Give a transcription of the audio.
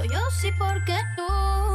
soy yo, sí, porque tú.